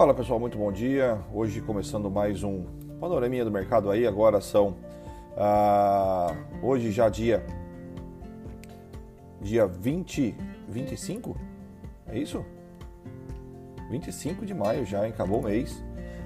Fala pessoal, muito bom dia. Hoje começando mais um panoraminha do mercado aí. Agora são ah, hoje já dia dia 20 25 é isso? 25 de maio já, hein? acabou o mês.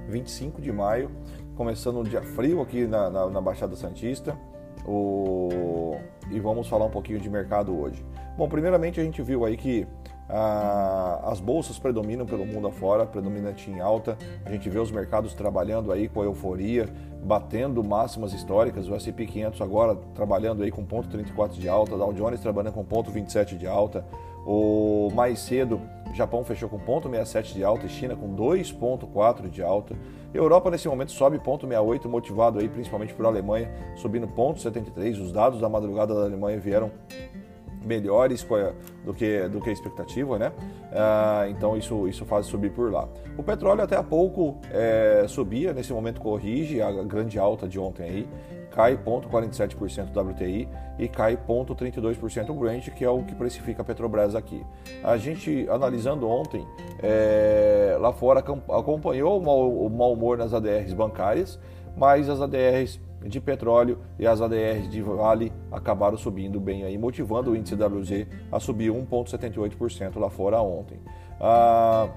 25 de maio, começando um dia frio aqui na, na, na Baixada Santista. O... E vamos falar um pouquinho de mercado hoje. Bom, primeiramente a gente viu aí que as bolsas predominam pelo mundo afora, predominante em alta. A gente vê os mercados trabalhando aí com euforia, batendo máximas históricas. O S&P 500 agora trabalhando aí com ponto 34 de alta, Dow Jones trabalhando com ponto 27 de alta. O mais cedo, Japão fechou com ponto 67 de alta e China com 2.4 de alta. Europa nesse momento sobe ponto 68, motivado aí principalmente por Alemanha, subindo ponto 73. Os dados da madrugada da Alemanha vieram melhores do que, do que a expectativa, né? Ah, então isso, isso faz subir por lá. O petróleo até há pouco é, subia, nesse momento corrige a grande alta de ontem aí, cai 0,47% do WTI e cai 0,32% o Brent, que é o que precifica a Petrobras aqui. A gente, analisando ontem, é, lá fora acompanhou o mau, o mau humor nas ADRs bancárias, mas as ADRs de petróleo e as ADRs de Vale acabaram subindo bem aí, motivando o índice WZ a subir 1,78% lá fora ontem. Ah,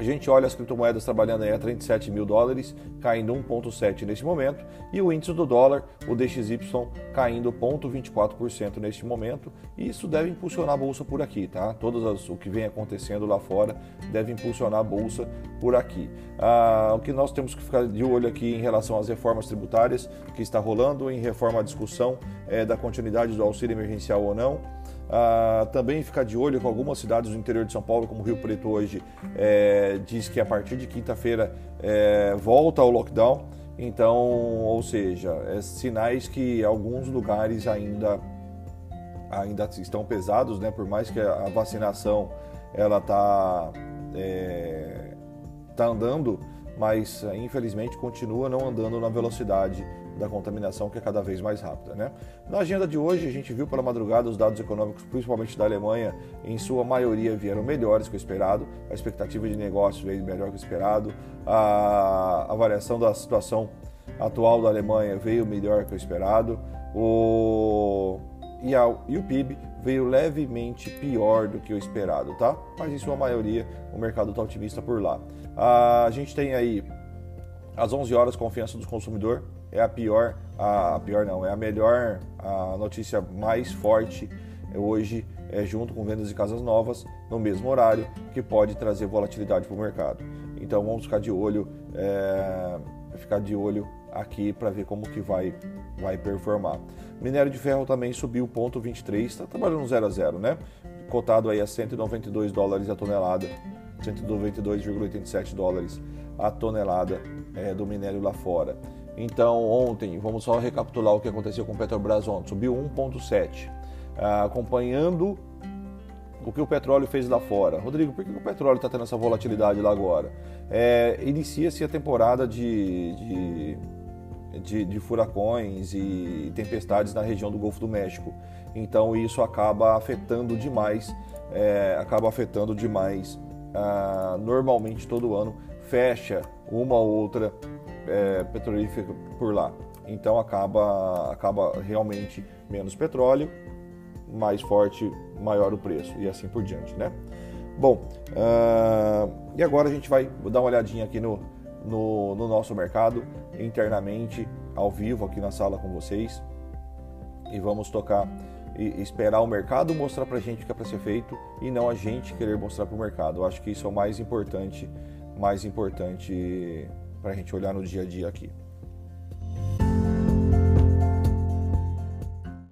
a gente olha as criptomoedas trabalhando aí a 37 mil dólares, caindo 1,7% neste momento, e o índice do dólar, o DXY, caindo 0,24% neste momento. E isso deve impulsionar a bolsa por aqui, tá? Todo o que vem acontecendo lá fora deve impulsionar a bolsa por aqui. Ah, o que nós temos que ficar de olho aqui em relação às reformas tributárias que está rolando, em reforma à discussão é, da continuidade do auxílio emergencial ou não. Ah, também ficar de olho com algumas cidades do interior de São Paulo, como Rio Preto hoje, é, diz que a partir de quinta-feira é, volta ao lockdown. Então, ou seja, é sinais que alguns lugares ainda, ainda estão pesados, né? Por mais que a vacinação ela está é, tá andando, mas infelizmente continua não andando na velocidade da contaminação, que é cada vez mais rápida. Né? Na agenda de hoje, a gente viu pela madrugada os dados econômicos, principalmente da Alemanha, em sua maioria vieram melhores que o esperado, a expectativa de negócio veio melhor que o esperado, a avaliação da situação atual da Alemanha veio melhor que o esperado, o... E, a... e o PIB veio levemente pior do que o esperado, tá? Mas em sua maioria o mercado está otimista por lá. A gente tem aí às 11 horas confiança do consumidor é a pior, a, a pior não, é a melhor, a notícia mais forte hoje é junto com vendas de casas novas no mesmo horário, que pode trazer volatilidade para o mercado. Então vamos ficar de olho, é, ficar de olho aqui para ver como que vai, vai performar. Minério de ferro também subiu ponto 23, está trabalhando 0 a 0, né? Cotado aí a 192 dólares a tonelada, 192,87 dólares a tonelada é, do minério lá fora. Então, ontem, vamos só recapitular o que aconteceu com o Petrobras ontem. Subiu 1,7, ah, acompanhando o que o petróleo fez lá fora. Rodrigo, por que o petróleo está tendo essa volatilidade lá agora? É, Inicia-se a temporada de, de, de, de, furacões e tempestades na região do Golfo do México. Então isso acaba afetando demais, é, acaba afetando demais. Ah, normalmente todo ano fecha uma ou outra é, petrolífera por lá. Então acaba, acaba realmente menos petróleo, mais forte, maior o preço e assim por diante, né? Bom, uh, e agora a gente vai dar uma olhadinha aqui no, no, no, nosso mercado, internamente, ao vivo aqui na sala com vocês. E vamos tocar e esperar o mercado mostrar para a gente o que é para ser feito e não a gente querer mostrar para o mercado. Eu acho que isso é o mais importante, mais importante para a gente olhar no dia a dia aqui.